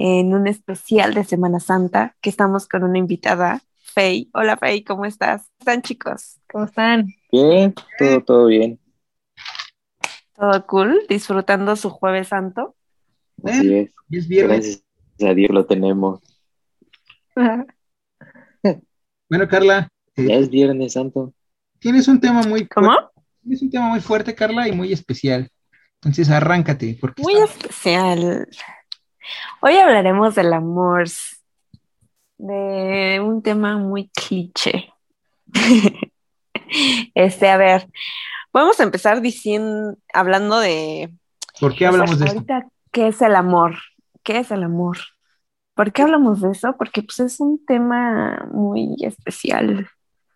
en un especial de Semana Santa, que estamos con una invitada, Fey. Hola Fey, ¿cómo estás? ¿Cómo están chicos? ¿Cómo están? Bien, todo, todo bien. ¿Todo cool? ¿Disfrutando su jueves santo? Así es. Y es viernes. Gracias a Dios lo tenemos. Bueno, Carla, eh, Ya es viernes santo. tienes un tema muy ¿Cómo? tienes un tema muy fuerte, Carla, y muy especial. Entonces, arráncate, porque Muy está- especial. Hoy hablaremos del amor, de un tema muy cliché. Este, a ver, vamos a empezar diciendo, hablando de ¿por qué O sea, hablamos de esto? ahorita, ¿qué es el amor? ¿Qué es el amor? ¿Por qué hablamos de eso? Porque pues es un tema muy especial,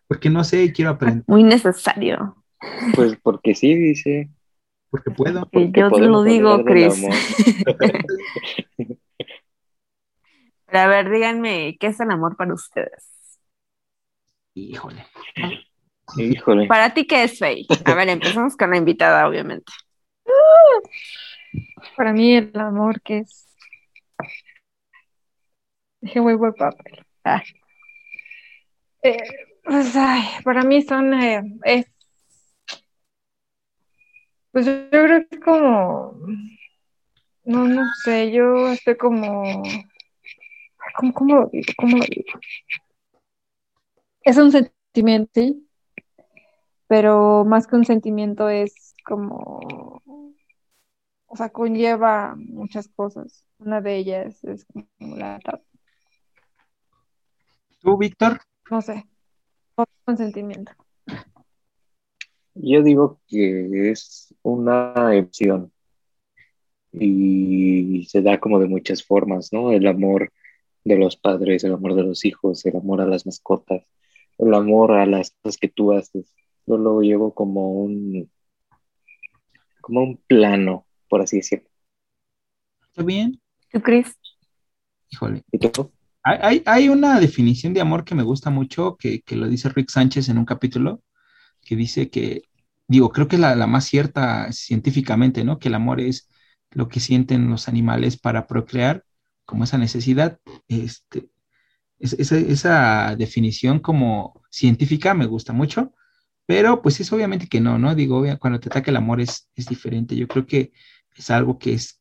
Porque no sé y quiero aprender, muy necesario. Pues porque sí, dice. Porque puedo. Porque yo te lo digo, Chris. Pero a ver, díganme, ¿qué es el amor para ustedes? Híjole. Híjole. Para ti, ¿qué es Faye? A ver, empezamos con la invitada, obviamente. Para mí el amor que es... Dije muy buen papel. Ah. Eh, pues, ay, para mí son... eh, es... Pues yo creo que es como... No, no sé, yo estoy como... ¿Cómo, cómo lo digo? ¿Cómo lo digo? Es un sentimiento, sí, pero más que un sentimiento es como o sea, conlleva muchas cosas. Una de ellas es como la, ¿Tú, Víctor? no sé, consentimiento. Yo digo que es una opción y se da como de muchas formas, ¿no? El amor de los padres, el amor de los hijos, el amor a las mascotas, el amor a las cosas que tú haces. Yo lo llevo como un, como un plano, por así decirlo. ¿Está bien? ¿Tú, Chris? Híjole. ¿Y tú? Hay, hay, hay una definición de amor que me gusta mucho, que, que lo dice Rick Sánchez en un capítulo, que dice que, digo, creo que es la, la más cierta científicamente, ¿no? Que el amor es lo que sienten los animales para procrear, como esa necesidad. Este, es- esa, esa definición como científica me gusta mucho, pero pues es obviamente que no, ¿no? Digo, cuando te ataca el amor es, es diferente. Yo creo que es algo que es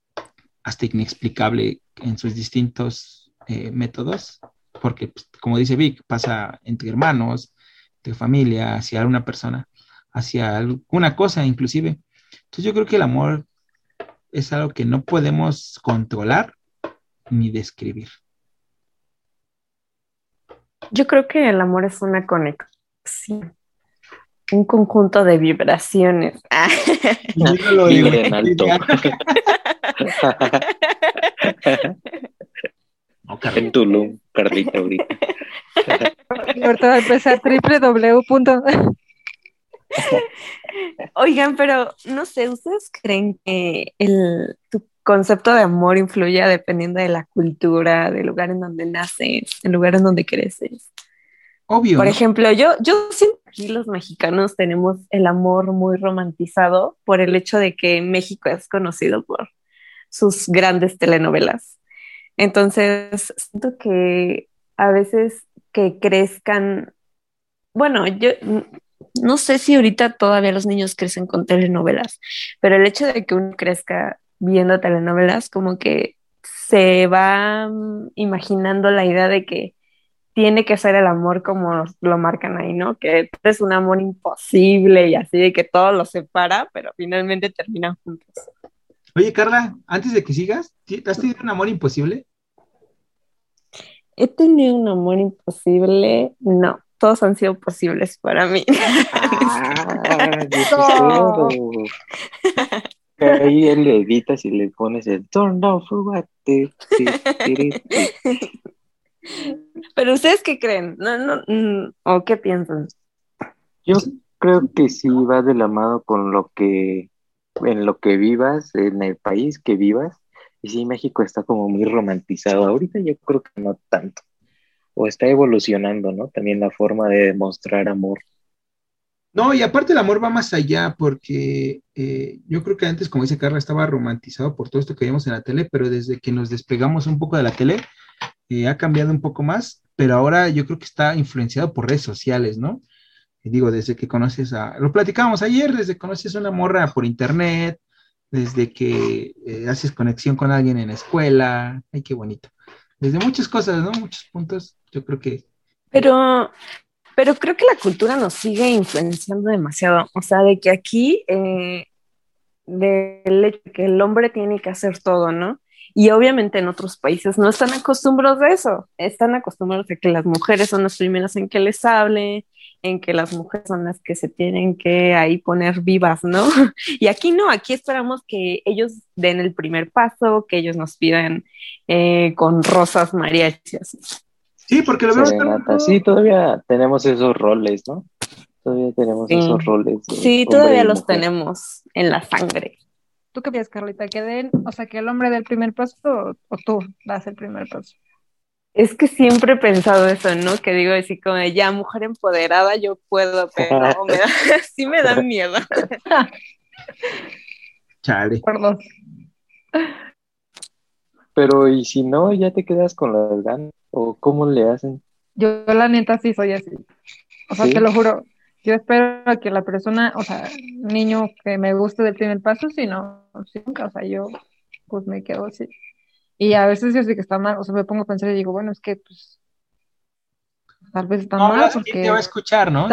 hasta inexplicable en sus distintos eh, métodos, porque pues, como dice Vic, pasa entre hermanos, entre familia, hacia una persona, hacia alguna cosa inclusive. Entonces yo creo que el amor es algo que no podemos controlar ni describir. Yo creo que el amor es una conexión, un conjunto de vibraciones. Ah. Libre en alto. No, Carla. En Tulum, Carlita, ahorita. Y ahorita va a empezar www. Oigan, pero no sé, ¿ustedes creen que el, tu concepto de amor influye dependiendo de la cultura, del lugar en donde naces, el lugar en donde creces? Obvio. Por ¿no? ejemplo, yo, yo siento que aquí los mexicanos tenemos el amor muy romantizado por el hecho de que México es conocido por sus grandes telenovelas. Entonces, siento que a veces que crezcan, bueno, yo no sé si ahorita todavía los niños crecen con telenovelas, pero el hecho de que uno crezca viendo telenovelas como que se va mm, imaginando la idea de que tiene que ser el amor como lo marcan ahí, ¿no? Que es un amor imposible y así de que todo los separa, pero finalmente terminan juntos. Oye, Carla, antes de que sigas, ¿has tenido un amor imposible? He tenido un amor imposible, no, todos han sido posibles para mí. Ah, Ahí le editas y le pones el turn down for what? Pero ustedes qué creen? No, no, mm, ¿O qué piensan? Yo creo que sí va de la mano con lo que, en lo que vivas, en el país que vivas. Y sí, México está como muy romantizado. Ahorita yo creo que no tanto. O está evolucionando, ¿no? También la forma de demostrar amor. No, y aparte el amor va más allá, porque eh, yo creo que antes, como dice Carla, estaba romantizado por todo esto que vimos en la tele, pero desde que nos despegamos un poco de la tele, eh, ha cambiado un poco más, pero ahora yo creo que está influenciado por redes sociales, ¿no? Digo, desde que conoces a, lo platicábamos ayer, desde que conoces a una morra por internet, desde que eh, haces conexión con alguien en la escuela, ay, qué bonito. Desde muchas cosas, ¿no? Muchos puntos, yo creo que... Pero, pero creo que la cultura nos sigue influenciando demasiado, o sea, de que aquí, eh, del hecho de que el hombre tiene que hacer todo, ¿no? Y obviamente en otros países no están acostumbrados a eso, están acostumbrados a que las mujeres son las primeras en que les hable, en que las mujeres son las que se tienen que ahí poner vivas, ¿no? Y aquí no, aquí esperamos que ellos den el primer paso, que ellos nos pidan eh, con rosas mariachis. Sí, porque lo vemos. Sí, todavía tenemos esos roles, ¿no? Todavía tenemos esos roles. Sí, todavía los tenemos en la sangre. ¿Tú qué piensas, Carlita? ¿Que den, o sea, que el hombre dé el primer paso o, tú das el primer paso? Es que siempre he pensado eso, ¿no? Que digo así como ya mujer empoderada yo puedo, pero me da, sí me da miedo. Chale. Perdón. Pero ¿y si no ya te quedas con las ganas? ¿O cómo le hacen? Yo la neta sí soy así. O sea, te lo juro, yo espero que la persona, o sea, niño que me guste del primer paso, si no, nunca, o sea, yo pues me quedo así. Y a veces yo sé que está mal, o sea, me pongo a pensar y digo, bueno, es que pues tal vez está mal porque te va a escuchar, ¿no?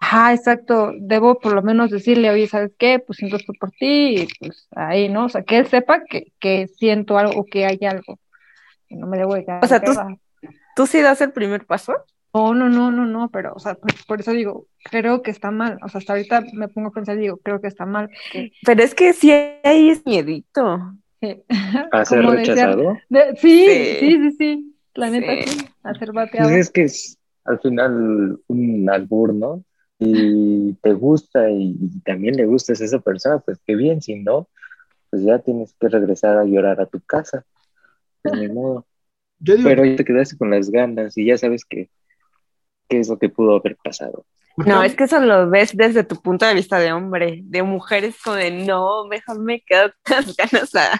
ajá, exacto, debo por lo menos decirle, oye, ¿sabes qué? Pues siento esto por ti, y pues ahí, ¿no? O sea, que él sepa que, que siento algo o que hay algo. Y no me debo de O sea, ¿tú, ¿tú sí das el primer paso? No, no, no, no, no, pero, o sea, por, eso digo, creo que está mal. O sea, hasta ahorita me pongo a pensar y digo, creo que está mal. Pero es que sí hay es miedito. ¿A ser rechazado? sí, sí, sí, sí, La neta, sí, a ser bateado. Pues es que es al final un albur, ¿no? Y te gusta y, también le gustas a esa persona, pues qué bien, si no, pues ya tienes que regresar a llorar a tu casa. De mi modo. Pero ahí te quedaste con las ganas y ya sabes que qué es lo que pudo haber pasado. No, es que eso lo ves desde tu punto de vista de hombre, de mujeres como de no, mejor me quedo con las ganas a,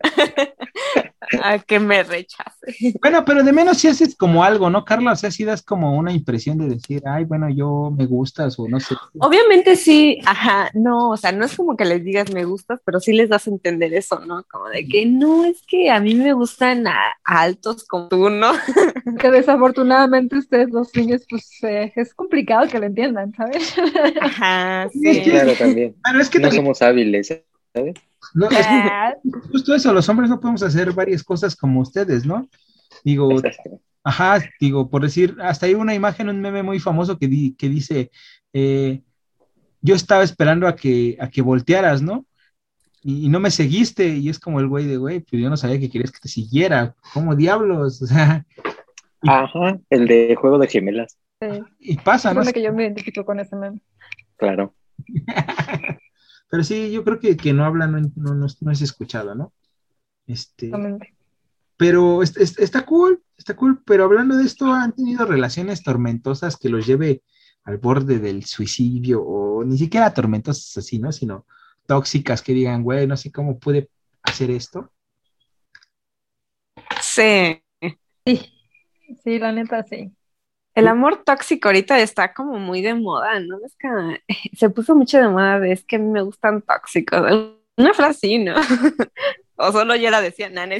a que me rechace. Bueno, pero de menos si haces como algo, ¿no, Carla? O sea, si das como una impresión de decir, ay, bueno, yo me gustas o no sé. Obviamente sí, ajá, no, o sea, no es como que les digas me gustas, pero sí les das a entender eso, ¿no? Como de que no, es que a mí me gustan altos como tú, ¿no? que desafortunadamente ustedes los niños, pues eh, es complicado que lo entiendan, ¿sabes? Ajá, sí. Claro, también. es que no somos hábiles, ¿sabes? No, es justo eso, los hombres no podemos hacer varias cosas como ustedes, ¿no? Digo, ajá, digo, por decir, hasta hay una imagen, un meme muy famoso que, di, que dice, eh, yo estaba esperando a que, a que voltearas, ¿no? Y, no me seguiste, y es como el güey de, güey, pues yo no sabía que querías que te siguiera, ¿cómo diablos? O sea... Ajá, el de juego de gemelas. Y pasa, ¿no? que yo me identifico con ese meme. Claro. Pero sí, yo creo que, que no habla, no, no, no, es escuchado, ¿no? Este, pero está cool, está cool, pero hablando de esto, ¿han tenido relaciones tormentosas que los lleve al borde del suicidio o ni siquiera tormentosas así, ¿no? Sino tóxicas que digan, güey, no sé cómo pude hacer esto. Sí. Sí, sí, la neta sí. El amor tóxico ahorita está como muy de moda, ¿no? Es que se puso mucho de moda, es que a mí me gustan tóxicos, Una frase así, ¿no? o solo yo la decía, nana,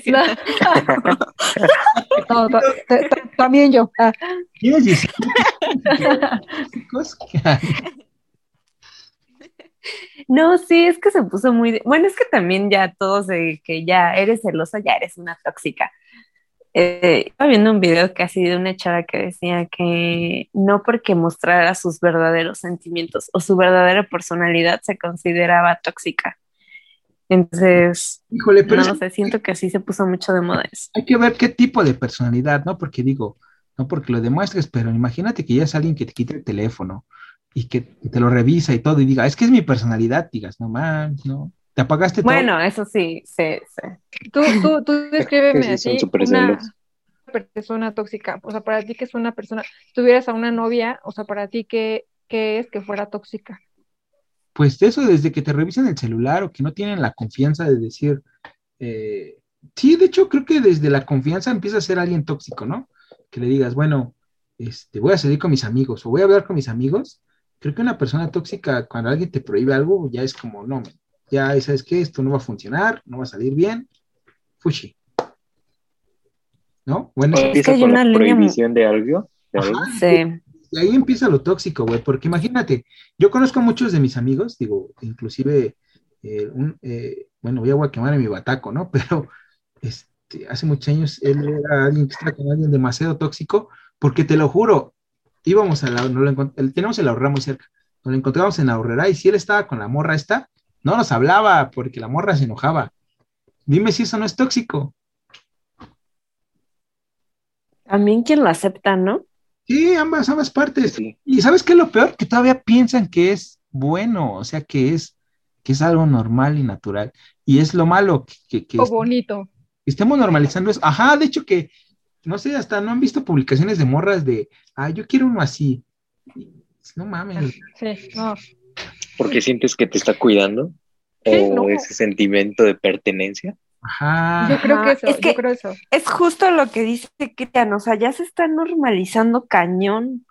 no, también yo. Ah. No, sí, es que se puso muy... Bueno, es que también ya todos de que ya eres celosa, ya eres una tóxica. Eh, estaba viendo un video casi de una chava que decía que no porque mostrara sus verdaderos sentimientos o su verdadera personalidad se consideraba tóxica. Entonces, Híjole, pero no, sé, siento que así se puso mucho de moda eso. Hay que ver qué tipo de personalidad, ¿no? Porque digo, no porque lo demuestres, pero imagínate que ya es alguien que te quita el teléfono y que te lo revisa y todo y diga, es que es mi personalidad, digas, no más, no, te apagaste todo. Bueno, eso sí, sí, sí. Tú, tú, tú descríbeme así una persona tóxica, o sea, para ti que es una persona, si tuvieras a una novia, o sea, para ti qué, qué es que fuera tóxica. Pues eso, desde que te revisan el celular o que no tienen la confianza de decir, eh, sí, de hecho creo que desde la confianza empieza a ser alguien tóxico, ¿no? Que le digas, bueno, este, voy a salir con mis amigos o voy a hablar con mis amigos. Creo que una persona tóxica, cuando alguien te prohíbe algo, ya es como, no, ya sabes que esto no va a funcionar, no va a salir bien, fushi. ¿No? Bueno, empieza por la prohibición de algo. sí. Y ahí empieza lo tóxico, güey, porque imagínate, yo conozco a muchos de mis amigos, digo, inclusive, eh, eh, bueno, voy a quemar en mi bataco, ¿no? Pero este, hace muchos años él era alguien que estaba con alguien demasiado tóxico, porque te lo juro, íbamos a la, no lo tenemos el ahorrera muy cerca, nos lo encontramos en la ahorrera y si él estaba con la morra esta, no nos hablaba porque la morra se enojaba. Dime si eso no es tóxico. También quien lo acepta, ¿no? Sí, ambas, ambas partes. Y ¿sabes qué es lo peor? Que todavía piensan que es bueno, o sea, que es, que es algo normal y natural. Y es lo malo que... que, o bonito. estemos normalizando eso. Ajá, de hecho que, no sé, hasta no han visto publicaciones de morras de, ah, yo quiero uno así. No mames. Sí, no. Porque sientes que te está cuidando. o ese sentimiento de pertenencia. Ajá. Yo creo que eso, es yo creo eso. Es justo lo que dice Cristian, o sea, ya se está normalizando cañón.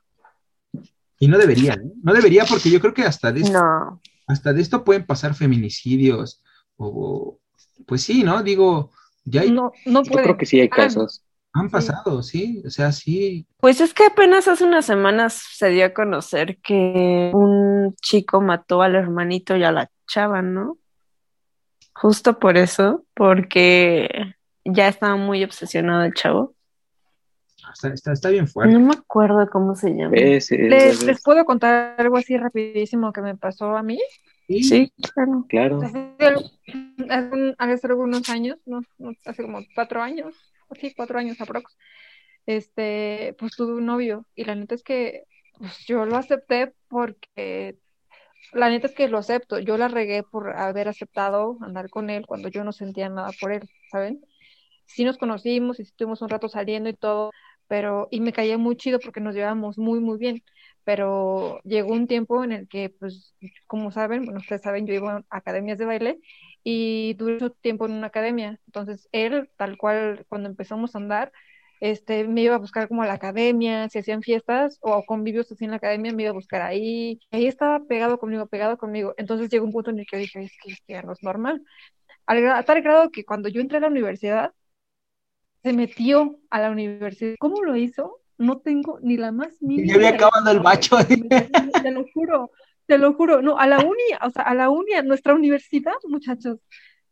Y no debería, ¿eh? No debería porque yo creo que hasta de esto, hasta de esto pueden pasar feminicidios o, pues sí, ¿no? Digo, ya hay... No, no Yo creo que sí hay ah, casos. Han pasado, sí, o sea, sí. Pues es que apenas hace unas semanas se dio a conocer que un chico mató al hermanito y a la chava, ¿no? Justo por eso, porque ya estaba muy obsesionado el chavo. Está, bien fuerte. No me acuerdo cómo se llama. ¿Les, puedo contar algo así rapidísimo que me pasó a mí? Sí, claro. claro. Hace, hace, algunos años, no, hace como cuatro años, sí, cuatro años aprox, este, pues tuve un novio y la neta es que pues, yo lo acepté porque la neta es que lo acepto. Yo la regué por haber aceptado andar con él cuando yo no sentía nada por él, ¿saben? Sí nos conocimos y estuvimos un rato saliendo y todo, pero, y me caía muy chido porque nos llevábamos muy, muy bien. Pero llegó un tiempo en el que, pues, como saben, bueno, ustedes saben, yo iba a academias de baile y duré mucho tiempo en una academia. Entonces, él, tal cual, cuando empezamos a andar, este, me iba a buscar como a la academia, si hacían fiestas o convivios así en la academia, me iba a buscar ahí. Ahí estaba pegado conmigo, pegado conmigo. Entonces llegó un punto en el que dije, es que, ya no es normal. Al, a tal grado que cuando yo entré a la universidad, se metió a la universidad. ¿Cómo lo hizo? No tengo ni la más mínima. Yo había acabado el bacho. Te lo juro, te lo juro. No, a la uni, o sea, a la uni, a nuestra universidad, muchachos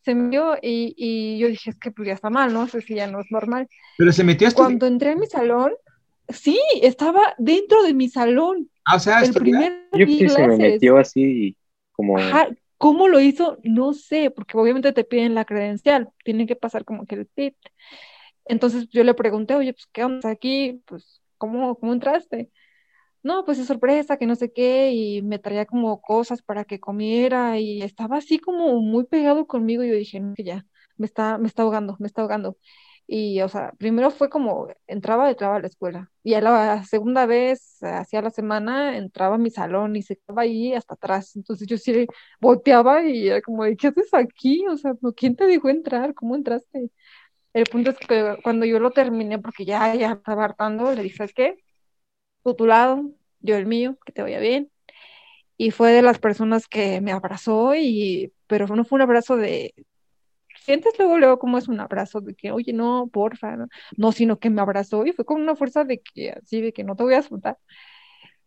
se metió y, y, yo dije, es que pues ya está mal, ¿no? sé si ya no es normal. Pero se metió hasta... Cuando entré en mi salón, sí, estaba dentro de mi salón. Ah, o sea, el primer Yo que se me metió así como... ¿Cómo lo hizo? No sé, porque obviamente te piden la credencial, tiene que pasar como que el PIT. Entonces yo le pregunté, oye, pues, ¿qué onda aquí? Pues, ¿cómo, cómo entraste? No, pues es sorpresa, que no sé qué, y me traía como cosas para que comiera, y estaba así como muy pegado conmigo, y yo dije, no, que ya, me está, me está ahogando, me está ahogando. Y, o sea, primero fue como, entraba, entraba a la escuela, y a la segunda vez, hacia la semana, entraba a mi salón y se quedaba ahí hasta atrás, entonces yo sí volteaba y era como, ¿qué haces aquí? O sea, ¿quién te dejó entrar? ¿Cómo entraste? El punto es que cuando yo lo terminé, porque ya, ya estaba hartando, le dije, ¿sabes qué? Tu lado, yo el mío, que te vaya bien. Y fue de las personas que me abrazó y pero no fue un abrazo de, sientes luego, luego cómo es un abrazo de que, oye, no, porfa, no, no sino que me abrazó y fue con una fuerza de que, así, de que no te voy a soltar.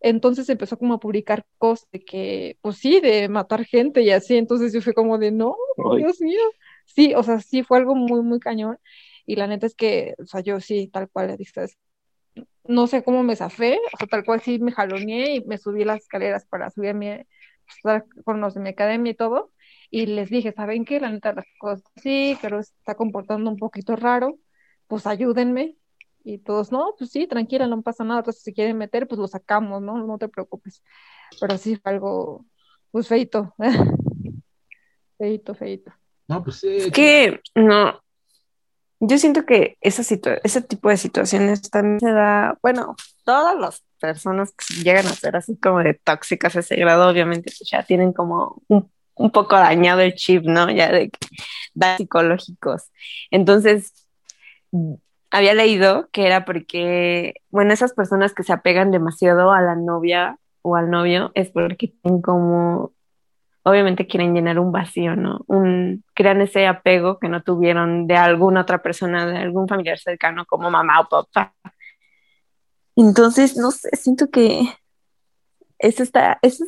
Entonces empezó como a publicar cosas de que, pues sí, de matar gente y así, entonces yo fue como de, no, Dios mío. Sí, o sea, sí fue algo muy, muy cañón. Y la neta es que, o sea, yo sí, tal cual, le dije, no sé cómo me zafé, o sea, tal cual sí me jaloneé y me subí las escaleras para subir a mi, pues, con los de mi academia y todo, y les dije, ¿saben qué? La neta, las cosas sí, pero está comportando un poquito raro, pues ayúdenme. Y todos, no, pues sí, tranquila, no pasa nada, entonces si quieren meter, pues lo sacamos, ¿no? No te preocupes. Pero sí fue algo, pues feito, feito, feito. No, pues sí. Que, no, yo siento que esa ese tipo de situaciones también se da, bueno, todas las personas que llegan a ser así como de tóxicas a ese grado, obviamente pues ya tienen como un, poco dañado el chip, ¿no? Ya de daños psicológicos. Entonces, había leído que era porque, bueno, esas personas que se apegan demasiado a la novia o al novio es porque tienen como obviamente quieren llenar un vacío, ¿no? Un, crean ese apego que no tuvieron de alguna otra persona, de algún familiar cercano como mamá o papá. Entonces, no sé, siento que eso está, eso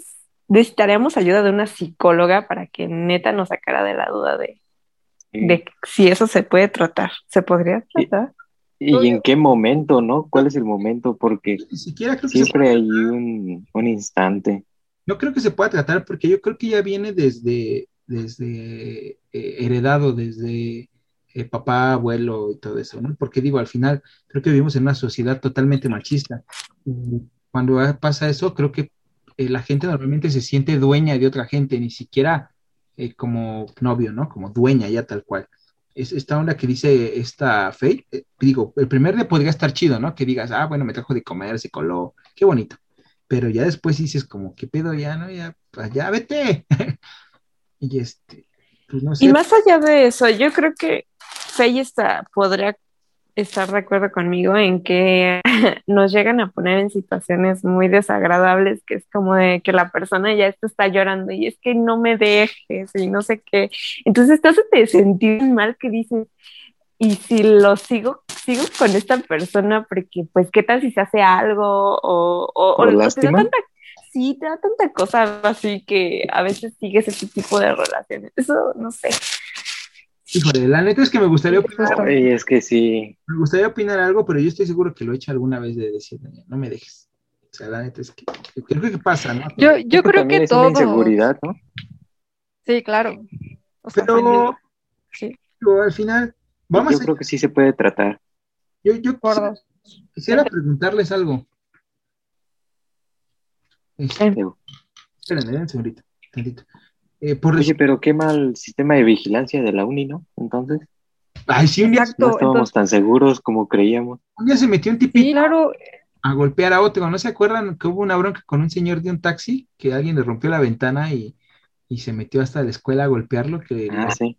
necesitaríamos ayuda de una psicóloga para que neta nos sacara de la duda de, de si eso se puede tratar, se podría tratar. ¿Y, en qué momento, no? ¿Cuál es el momento? Porque siempre hay un, un instante no creo que se pueda tratar porque yo creo que ya viene desde, desde eh, heredado, desde eh, papá, abuelo y todo eso, ¿no? Porque digo, al final creo que vivimos en una sociedad totalmente machista. Cuando pasa eso, creo que eh, la gente normalmente se siente dueña de otra gente, ni siquiera como novio, ¿no? Como dueña ya tal cual. Es esta onda que dice esta Faye, digo, el primer día podría estar chido, ¿no? Que digas, ah, bueno, me trajo de comer, se coló, qué bonito pero ya después dices como, ¿qué pedo ya, no? Ya, pues ya vete. y este, pues no sé. Y más allá de eso, yo creo que Faye está, podría estar de acuerdo conmigo en que nos llegan a poner en situaciones muy desagradables, que es como de que la persona ya está llorando y es que no me dejes y no sé qué. Entonces te hace sentir mal que dices, y si lo sigo, sigo con esta persona porque pues qué tal si se hace algo o, o, o, te da tanta, sí, te da tanta cosa así que a veces sigues ese tipo de relaciones. Eso no sé. Híjole, la neta es que me gustaría opinar. es que sí. Me gustaría opinar algo, pero yo estoy seguro que lo he hecho alguna vez de decir, no me dejes. O sea, la neta es que creo que pasa, ¿no? Yo, yo creo que, todo. inseguridad, ¿no? Sí, claro. pero, sí. pero al final yo creo que sí se puede tratar. Yo, yo quisiera, preguntarles algo. Este, espérenme, señorita. Eh, Oye, pero qué mal sistema de vigilancia de la uni, ¿no? Entonces. Ay, sí, un día no estábamos tan seguros como creíamos. Un día se metió un tipito a golpear a otro. ¿No se acuerdan que hubo una bronca con un señor de un taxi? Que alguien le rompió la ventana y, se metió hasta la escuela a golpearlo. Que ah, sí.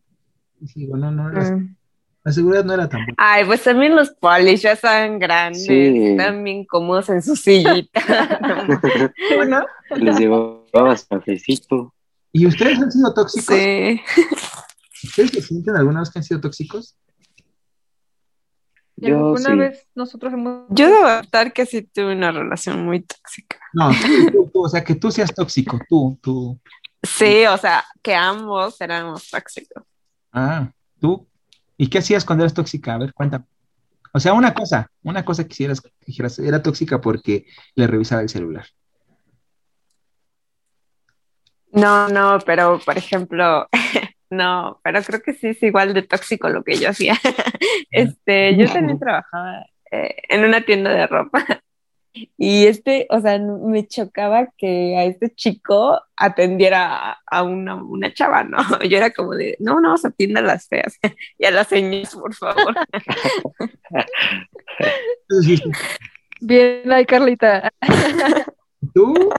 sí no, no, mm. La seguridad no era tan buena. Ay, pues también los polis ya están grandes, están bien cómodos en su sillita. ¿No? Les llevabas cafecito. ¿Y ustedes han sido tóxicos? Sí. ¿Ustedes se sienten alguna vez que han sido tóxicos? Yo una vez nosotros hemos... Yo debo adaptar que sí tuve una relación muy tóxica. No, o sea, que tú seas tóxico, tú, tú. Sí, o sea, que ambos éramos tóxicos. Ah, ¿tú? ¿Y qué hacías cuando eras tóxica? A ver, cuéntame. O sea, una cosa, una cosa que quisieras que dijeras, era tóxica porque le revisaba el celular. No, no, pero por ejemplo, no, pero creo que sí es igual de tóxico lo que yo hacía. Este, yo también trabajaba eh, en una tienda de ropa y este, o sea, me chocaba que a este chico atendiera a una, una chava, ¿no? Yo era como de, no, no, se atienda a las feas y a las señas, por favor. Bien, ahí, Carlita. ¿Tú?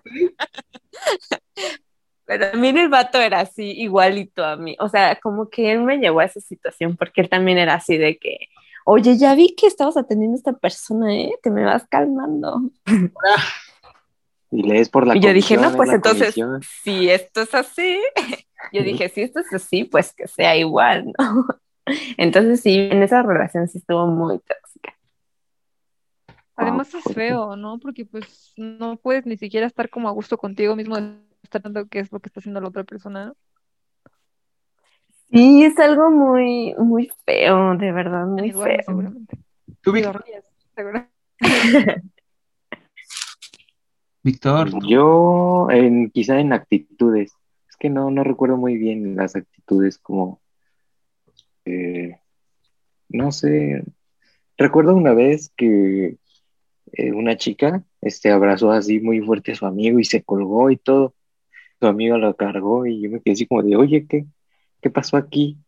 Pero también el vato era así, igualito a mí. O sea, como que él me llevó a esa situación porque él también era así de que, oye, ya vi que estabas atendiendo a esta persona, ¿eh? Te me vas calmando. Y lees por la Y yo dije, no, pues entonces, si esto es así, yo dije, si esto es así, pues que sea igual, ¿no? Entonces sí, en esa relación sí estuvo muy tóxica. Además es feo, ¿no? Porque pues no puedes ni siquiera estar como a gusto contigo mismo, tratando qué es lo que está haciendo la otra persona. Sí, es algo muy, muy feo, de verdad, muy feo. Seguramente. ¿Tú, Víctor. Yo, en, quizá en actitudes. Es que no, no recuerdo muy bien las actitudes como eh, no sé, recuerdo una vez que eh, una chica este, abrazó así muy fuerte a su amigo y se colgó y todo. Su amigo lo cargó y yo me quedé así como de, oye, ¿qué, qué pasó aquí?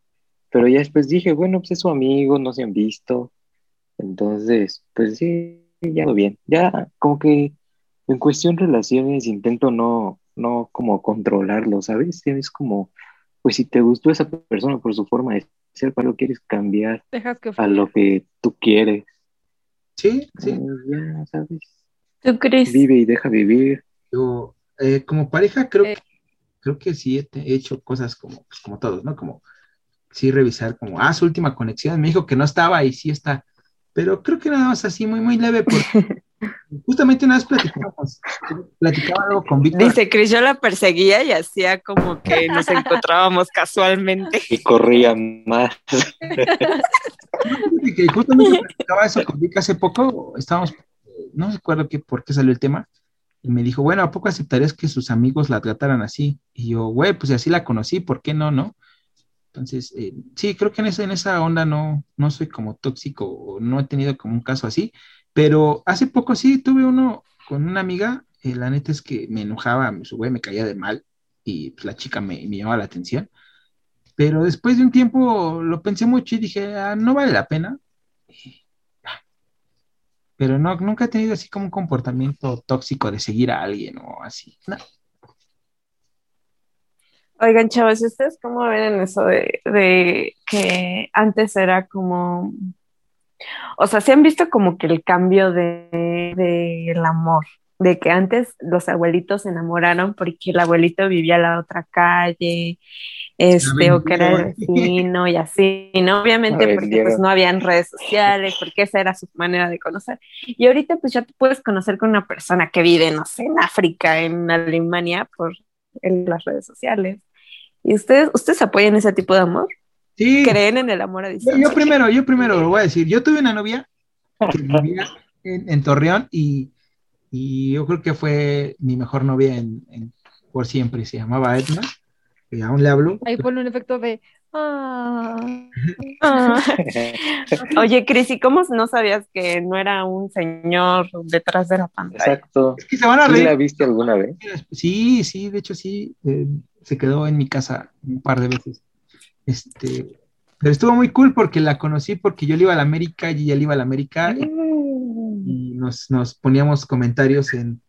Pero ya después dije, bueno, pues es su amigo, no se han visto. Entonces, pues sí, ya lo bien. Ya como que en cuestión relaciones intento no, no como controlarlo, ¿sabes? Es como, pues si te gustó esa persona por su forma de ser, para lo quieres cambiar a lo que tú quieres. Sí, sí. Pues ya, ¿sabes? ¿Tú crees? Vive y deja vivir. Yo, eh, como pareja, creo, que, creo que sí he hecho cosas como, pues, como todos, ¿no? Como sí revisar como, ah, su última conexión, me dijo que no estaba y sí está, pero creo que nada más así, muy, muy leve, porque Justamente una vez platicamos, platicaba algo con Víctor. Dice, Cris, yo la perseguía y hacía como que nos encontrábamos casualmente. Y corría más. que justamente platicaba eso con Víctor hace poco, estábamos, no recuerdo qué, por qué salió el tema, y me dijo, bueno, ¿a poco aceptarías que sus amigos la trataran así? Y yo, güey, pues así la conocí, ¿por qué no, no? Entonces, eh, sí, creo que en esa, en esa onda no, no soy como tóxico, no he tenido como un caso así, pero hace poco sí tuve uno con una amiga, eh, la neta es que me enojaba, su güey me caía de mal y pues, la chica me, me, llamaba la atención. Pero después de un tiempo lo pensé mucho y dije, ah, no vale la pena. Pero no, nunca he tenido así como un comportamiento tóxico de seguir a alguien o así. Oigan, chavos, ¿ustedes cómo ven en eso de, de que antes era como o sea, se han visto como que el cambio de, el amor, de que antes los abuelitos se enamoraron porque el abuelito vivía a la otra calle, este, o que era el vecino y así, ¿no? Obviamente porque pues no habían redes sociales, porque esa era su manera de conocer. Y ahorita pues ya te puedes conocer con una persona que vive, no sé, en África, en Alemania, por las redes sociales. ¿Y ustedes, ustedes apoyan ese tipo de amor? creen en el amor a distancia. Yo, primero, yo primero lo voy a decir. Yo tuve una novia que vivía en, Torreón y, yo creo que fue mi mejor novia en, por siempre. Se llamaba Edna. Y aún le hablo. Ahí pone un efecto de. Ah. Oye, Cris, ¿y cómo no sabías que no era un señor detrás de la pantalla? Exacto. Es que se van a reír. ¿La viste alguna vez? Sí, sí, de hecho sí. Eh, se quedó en mi casa un par de veces. Este, pero estuvo muy cool porque la conocí porque yo le iba a la América y ella le iba a la América y, mm. nos, poníamos comentarios en,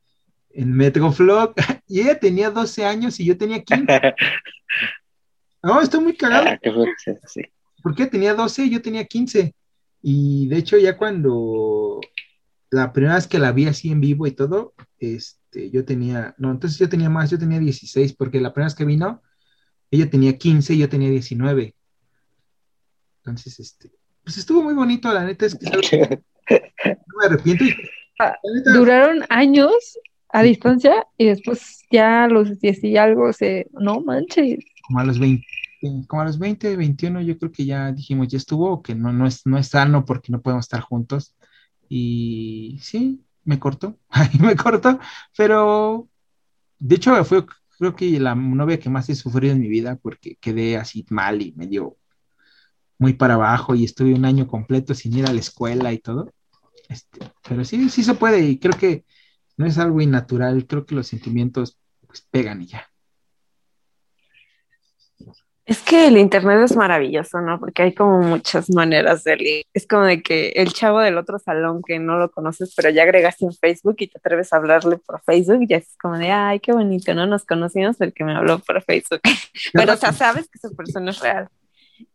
en Metroflog y ella tenía 12 años y yo tenía 15. No, estoy muy cagado. Ah, porque tenía 12 y yo tenía 15. Y de hecho ya cuando la primera vez que la vi así en vivo y todo, este, yo tenía, no, entonces yo tenía más, yo tenía 16 porque la primera vez que vino ella tenía 15 y yo tenía 19. Entonces, este, pues estuvo muy bonito, la neta es que no me arrepiento. Ah, duraron años a distancia y después ya a los 10 y algo se, no manches. Como a los 20, como a los 20, 21 yo creo que ya dijimos, ya estuvo, que no, no, es, no es sano porque no podemos estar juntos. Y sí, me cortó, me cortó, pero de hecho fue, creo que la novia que más he sufrido en mi vida porque quedé así mal y medio muy para abajo y estuve un año completo sin ir a la escuela y todo. Este, pero sí, sí se puede y creo que no es algo innatural, creo que los sentimientos pues pegan y ya. Es que el internet es maravilloso, ¿no? Porque hay como muchas maneras de leer. Es como de que el chavo del otro salón que no lo conoces, pero ya agregaste en Facebook y te atreves a hablarle por Facebook, ya es como de, ay, qué bonito, ¿no? Nos conocimos porque me habló por Facebook. pero, o sea, sabes que esa persona es real.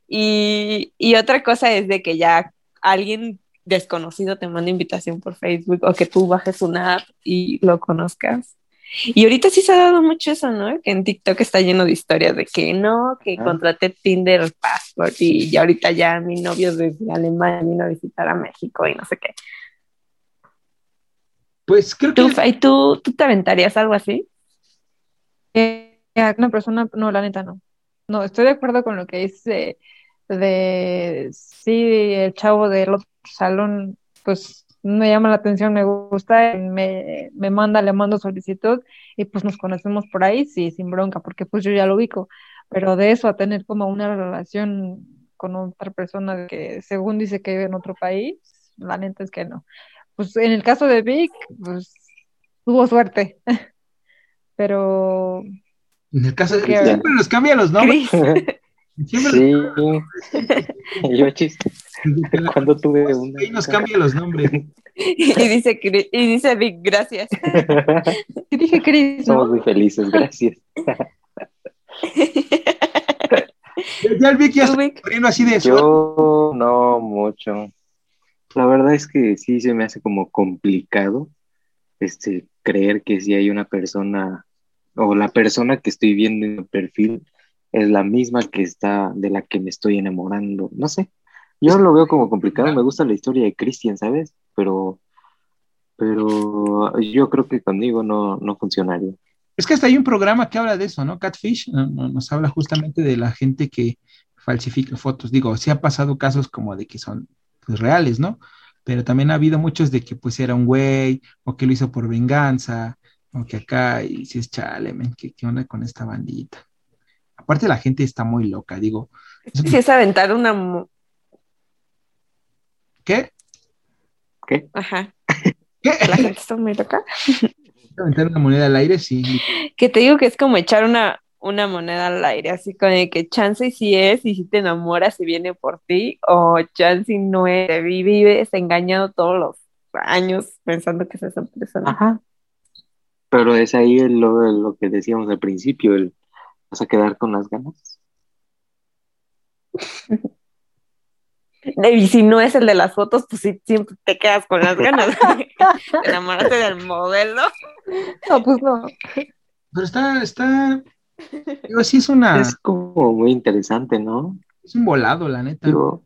Y, y otra cosa es de que ya alguien desconocido te manda invitación por Facebook o que tú bajes una app y lo conozcas. Y ahorita sí se ha dado mucho eso, ¿no? Que en TikTok está lleno de historias de que no, que Ah. contraté Tinder Passport y ya ahorita ya mi novio desde Alemania vino a visitar a México y no sé qué. Pues creo ¿Tú, que ¿tú, tú te aventarías algo así? Eh, a una persona, no, la neta no. No, estoy de acuerdo con lo que dice de sí, el chavo del otro salón, pues me llama la atención, me gusta, me, me manda, le mando solicitud y pues nos conocemos por ahí, sí, sin bronca, porque pues yo ya lo ubico, pero de eso a tener como una relación con otra persona que según dice que vive en otro país, la neta es que no. Pues en el caso de Vic, pues tuvo suerte, pero en el caso de Cristian. siempre nos cambia los nombres. Sí, yo chiste. Cuando tuve una. ahí nos cambia los nombres. y dice, y dice Vic, gracias. sí dije Chris, Somos ¿no? muy felices, gracias. Ya el Vic ya ¿Tú, está Vic? poniendo así de Yo no mucho. La verdad es que sí se me hace como complicado este creer que si hay una persona o la persona que estoy viendo en el perfil es la misma que está de la que me estoy enamorando. No sé. Yo lo veo como complicado. Me gusta la historia de Christian, ¿sabes? Pero pero yo creo que conmigo no, no funcionaría. Es que hasta hay un programa que habla de eso, ¿no? Catfish no- no- nos habla justamente de la gente que falsifica fotos. Digo, sí ha pasado casos como de que son pues, reales, ¿no? Pero también ha habido muchos de que pues era un güey o que lo hizo por venganza o que acá y si es chale, men, ¿qué, qué onda con esta bandita? Aparte la gente está muy loca, digo, Si es aventar una... ¿qué? ¿Qué? Ajá, ¿Qué? la gente está muy loca. Aventar una moneda al aire, sí. Que te digo que es como echar una, una moneda al aire, así con el que chance si es y si te enamoras y viene por ti, o chance no es, te vi- vives engañado todos los años pensando que es esa persona. Ajá. Pero es ahí lo, lo que decíamos al principio, el vas a quedar con las ganas. Y si no es el de las fotos, pues sí, siempre te quedas con las ganas. Te enamoraste del modelo. No, pues no. Pero está, está, digo, sí es una, Es como muy interesante, ¿no? es un volado, la neta. Digo,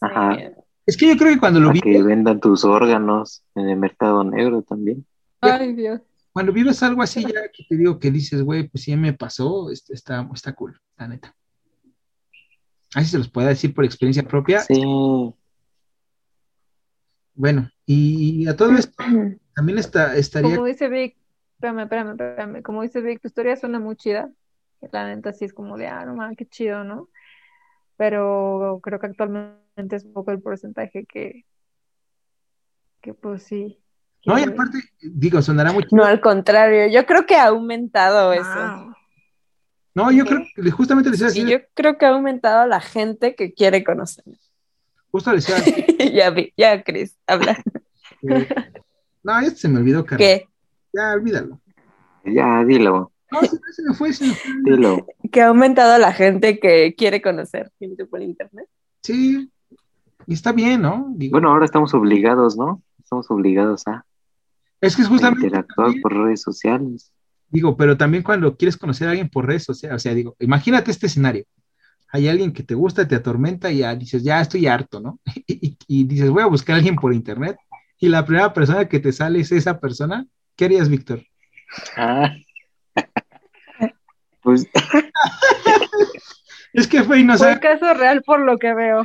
Ajá. Es que yo creo que cuando lo para vi, que vendan tus órganos en el mercado negro también. Ay, Dios. Cuando vives algo así, ya que te digo que dices, güey, pues sí me pasó, este, está, está cool, la neta. Así se los puede decir por experiencia propia. Sí, Bueno, y a todo esto también está, estaría, Como dice Vic, espérame, espérame, espérame, como dice Vic, tu historia suena muy chida. La neta sí es como de, ah, no mames, qué chido, ¿no? Pero creo que actualmente es poco el porcentaje que, que pues sí. No, y aparte, digo, sonará mucho. No, al contrario, yo creo que ha aumentado eso. Ah, No, yo creo que justamente les iba a Sí, decir, yo creo que ha aumentado la gente que quiere conocer. justo les iba a decir, ya vi, ya, Cris, habla. que- no, ya se me olvidó, Carlos. ¿Qué? Ya, olvídalo. ya, dilo, No, se me- se me fue, se me fue. dilo. Que ha aumentado la gente que quiere conocer gente por internet. Sí, y está bien, ¿no? Digo, Bueno, ahora estamos obligados, ¿no? Estamos obligados a, es que es justamente, interactuar también- por redes sociales. digo, pero también cuando quieres conocer a alguien por redes sociales, o sea, digo, imagínate este escenario. Hay alguien que te gusta, te atormenta y ya dices, ya estoy harto, ¿no? Y, y- y dices, voy a buscar a alguien por internet. Y la primera persona que te sale es esa persona. ¿Qué harías, Víctor? Ah. Pues Es que Fey no fue sabe. el caso real por lo que veo.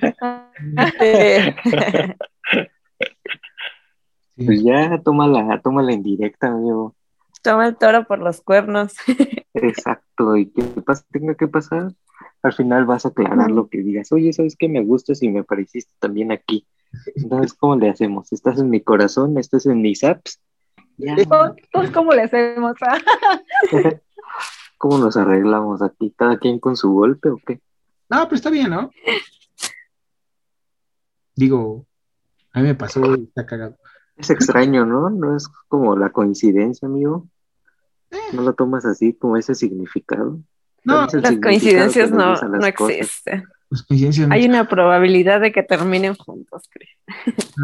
Pues ya, tómala, tómala en directa, amigo. Toma el toro por los cuernos. Exacto, y que pasa, tenga que pasar, al final vas a aclarar lo que digas. Oye, ¿sabes qué me gustas y me pareciste también aquí? Entonces, ¿cómo le hacemos? ¿Estás en mi corazón? ¿Estás en mis apps? Ya, Entonces, ¿cómo le hacemos? ¿Cómo nos arreglamos aquí? ¿Cada quien con su golpe o qué? No, pero está bien, ¿no? Digo, a mí me pasó y está cagado. Es extraño, ¿no? No es como la coincidencia, amigo. No lo tomas así, como ese significado. No, Las significado coincidencias no, no existen. coincidencias. Hay una probabilidad de que terminen juntos, Cris.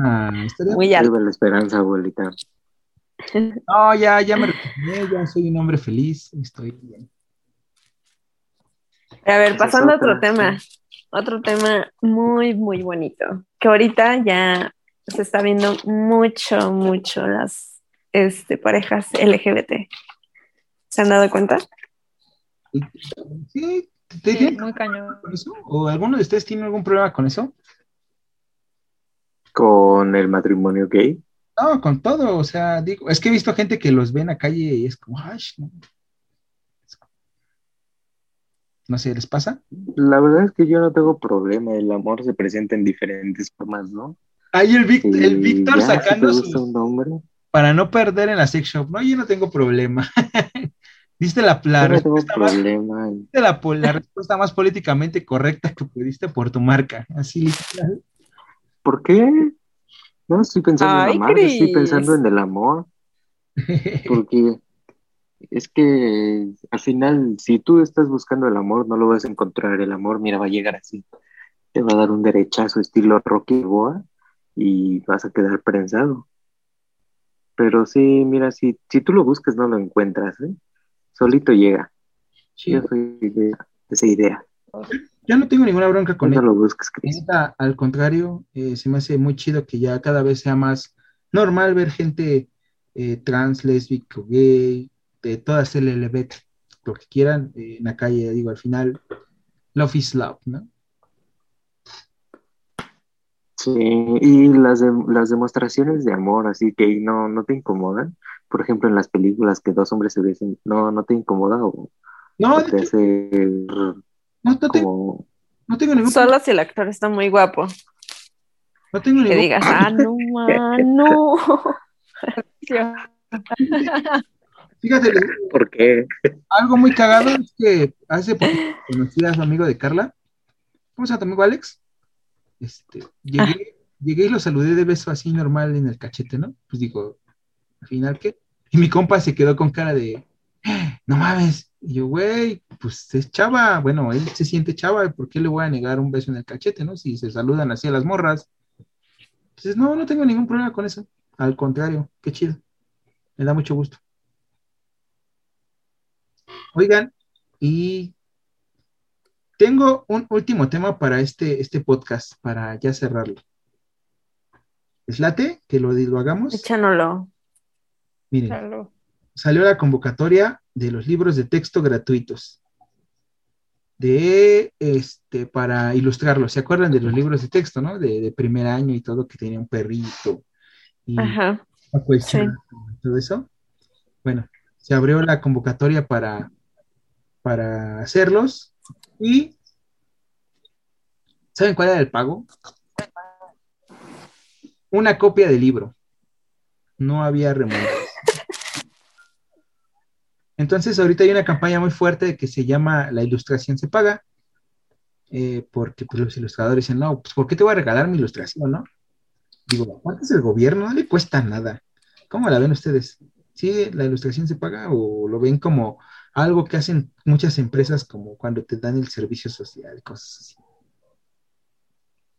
Ah, Muy alta. La esperanza, abuelita. No, ya, ya me recuperé, ya soy un hombre feliz, estoy bien. A ver, pasando a otro tema, otro tema muy, muy bonito, que ahorita ya se está viendo mucho, mucho las este, parejas LGBT. ¿Se han dado cuenta? Sí, ¿te, muy cañón. con eso? ¿O alguno de ustedes tiene algún problema con eso? ¿Con el matrimonio gay? No, con todo, o sea, digo, es que he visto gente que los ve en la calle y es como, ay, no. No sé, ¿les pasa? La verdad es que yo no tengo problema, el amor se presenta en diferentes formas, ¿no? Ahí el, el Víctor sacando su nombre. Para no perder en la sex shop, no, yo no tengo problema. Diste la, la, respuesta más, la, la, respuesta más políticamente correcta que pudiste por tu marca, así literal. ¿Por qué? No estoy pensando en la marca, estoy pensando en el amor. Porque es que al final, si tú estás buscando el amor, no lo vas a encontrar. El amor, mira, va a llegar así. Te va a dar un derechazo estilo Rocky Boa y vas a quedar prensado. Pero sí, mira, si, si tú lo buscas, no lo encuentras, ¿eh? Solito llega. Yo soy de, esa idea. Ya no tengo ninguna bronca con no lo busques, Al contrario, eh, se me hace muy chido que ya cada vez sea más normal ver gente eh, trans, lésbico, gay, de todas LLB, lo que quieran eh, en la calle. Digo, al final, love is love, ¿no? Sí, y las, las demostraciones de amor, así que no, no te incomodan. Por ejemplo, en las películas que dos hombres se besen, ¿no, no te incomoda o, no, te hace no, no, como... no tengo ningún Solo si el actor está muy guapo. No tengo ningún Que digas, ah, no, no. Fíjate, ¿por qué? Algo muy cagado es que hace poco conocí a su amigo de Carla. ¿Cómo se llama tu amigo Alex? Este, llegué, llegué y lo saludé de beso así normal en el cachete, ¿no? Pues digo, al final, ¿qué? Y mi compa se quedó con cara de, no mames. Y yo, güey, pues es chava. Bueno, él se siente chava, ¿por qué le voy a negar un beso en el cachete, no? Si se saludan así a las morras. Entonces, no, no tengo ningún problema con eso. Al contrario, qué chido. Me da mucho gusto. Oigan, y tengo un último tema para este, este podcast, para ya cerrarlo. ¿Es late que lo, lo hagamos? Échanoslo. Miren, salió la convocatoria de los libros de texto gratuitos. De este, para ilustrarlos. ¿Se acuerdan de los libros de texto, no? De, primer año y todo, que tenía un perrito. Y Ajá. todo eso. Bueno, se abrió la convocatoria para, para hacerlos y ¿saben cuál era el pago? Una copia del libro. No había remuneración. Entonces, ahorita hay una campaña muy fuerte que se llama La ilustración se paga, eh, porque pues, los ilustradores dicen, no, pues ¿por qué te voy a regalar mi ilustración, no? Digo, ¿cuánto es el gobierno? No le cuesta nada. ¿Cómo la ven ustedes? ¿Sí la ilustración se paga o lo ven como algo que hacen muchas empresas como cuando te dan el servicio social, cosas así.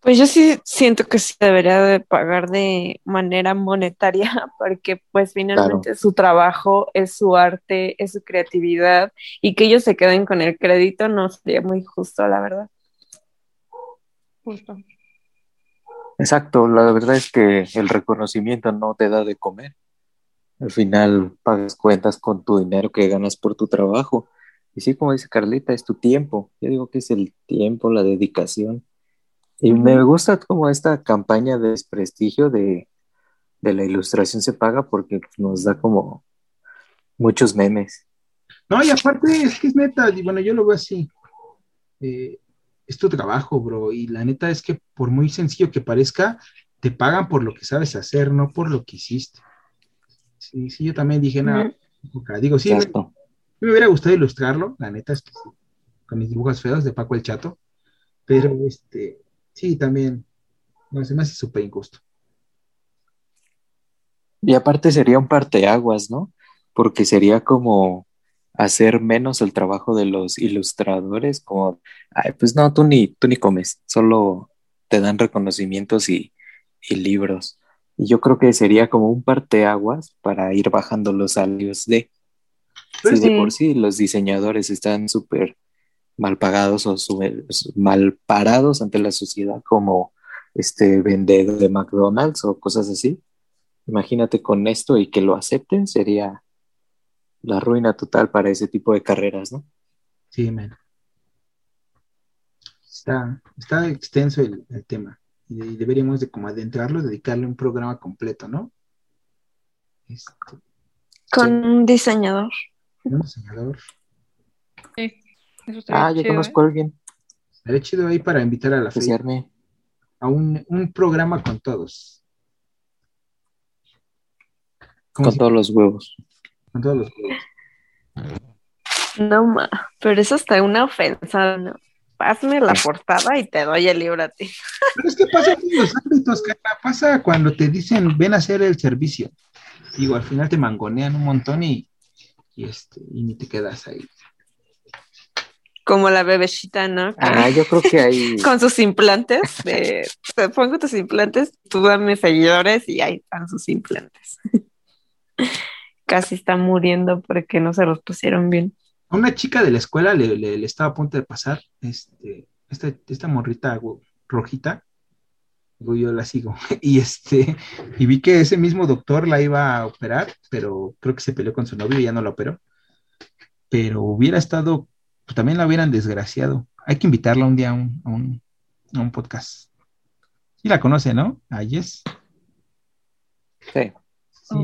Pues yo sí siento que sí debería de pagar de manera monetaria, porque pues finalmente su trabajo, es su arte, es su creatividad, y que ellos se queden con el crédito no sería muy justo, la verdad. Justo. Exacto, la verdad es que el reconocimiento no te da de comer. Al final pagas cuentas con tu dinero que ganas por tu trabajo. Y sí, como dice Carlita, es tu tiempo. Yo digo que es el tiempo, la dedicación. Y me gusta como esta campaña de desprestigio de, la ilustración se paga porque nos da como muchos memes. No, y aparte es que es neta, y bueno, yo lo veo así. Eh, es tu trabajo, bro, y la neta es que por muy sencillo que parezca, te pagan por lo que sabes hacer, no por lo que hiciste. Sí, sí, yo también dije, nada, digo, sí, me, me, hubiera gustado ilustrarlo, la neta es que sí, con mis dibujos feos de Paco el Chato, pero este, sí, también, no, se me hace súper injusto. Y aparte sería un parteaguas, ¿no? Porque sería como hacer menos el trabajo de los ilustradores, como, ay, pues no, tú ni, tú ni comes, solo te dan reconocimientos y, y libros Y yo creo que sería como un parteaguas para ir bajando los salarios de. Pues si de por sí los diseñadores están súper mal pagados o mal parados ante la sociedad como este vendedor de McDonald's o cosas así. Imagínate con esto y que lo acepten sería la ruina total para ese tipo de carreras, ¿no? Sí, man. Está, está extenso el, tema y deberíamos de como adentrarlo, dedicarle un programa completo, ¿no? Este, Con un diseñador. Un diseñador. Sí. ah, ya conozco a ¿eh? alguien. Estaría chido ahí para invitar a la feria. A un, un programa con todos. Con todos los huevos. Con todos los huevos. No, ma, pero eso está una ofensa, ¿no? Hazme la portada y te doy el libro a ti. Pero es que pasa en los ámbitos, pasa cuando te dicen ven a hacer el servicio. Digo, al final te mangonean un montón y, y, este, y ni te quedas ahí. Como la bebecita, ¿no? Ah, yo creo que ahí. Con sus implantes, de, te pongo tus implantes, tú dame seguidores y ahí están sus implantes. Casi está muriendo porque no se los pusieron bien. A una chica de la escuela le, estaba a punto de pasar este, esta, esta morrita rojita, yo la sigo, y este, y vi que ese mismo doctor la iba a operar, pero creo que se peleó con su novio y ya no la operó. Pero hubiera estado, pues también la hubieran desgraciado. Hay que invitarla un día a un, a un, a un podcast. Sí la conoce, ¿no? A Jess. Sí.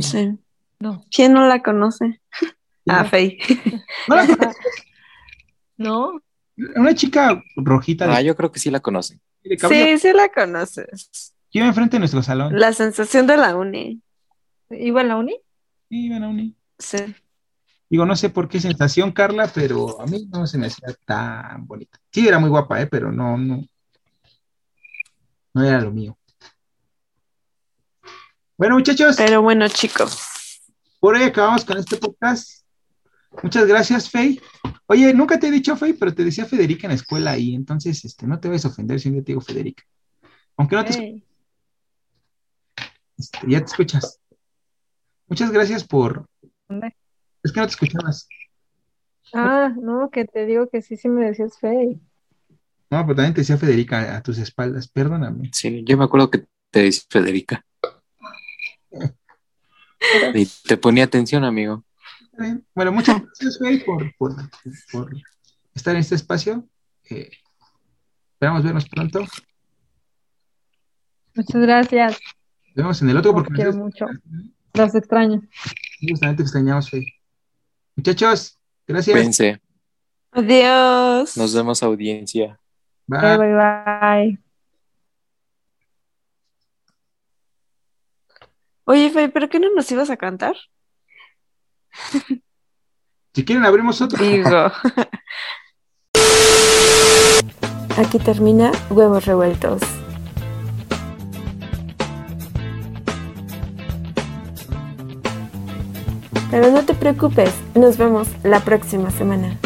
sí. No. ¿Quién no la conoce? Ah, Fey. ¿No? Una chica rojita. Ah, yo creo que sí la conoce. Sí, sí la conoces. Iba enfrente de nuestro salón. La sensación de la uni. ¿Iba a la uni? Sí, iba a la uni. Sí. Digo, no sé por qué sensación, Carla, pero a mí no se me hacía tan bonita. Sí, era muy guapa, ¿eh? Pero no, no. No era lo mío. Bueno, muchachos. Pero bueno, chicos. Por hoy acabamos con este podcast. Muchas gracias, Fey. Oye, nunca te he dicho Fey, pero te decía Federica en la escuela y entonces este, no te vayas a ofender si yo te digo Federica. Aunque no te este, ya te escuchas. Muchas gracias por. Es que no te escuchabas. Ah, no, que te digo que sí, sí me decías Fey. No, pero también te decía Federica a tus espaldas, perdóname. Sí, yo me acuerdo que te decía Federica. y te ponía atención, amigo. Bueno, muchas gracias, por, estar en este espacio. Eh, esperamos vernos pronto. Muchas gracias. Nos vemos en el otro porque quiero mucho. Los extraño. Justamente extrañamos, Fey. Muchachos, gracias. Adiós. Nos vemos, audiencia. Bye, bye, bye. Oye, Fey, ¿pero qué no nos ibas a cantar? Si quieren, abrimos otro. Digo. Aquí termina Huevos Revueltos. Pero no te preocupes, nos vemos la próxima semana.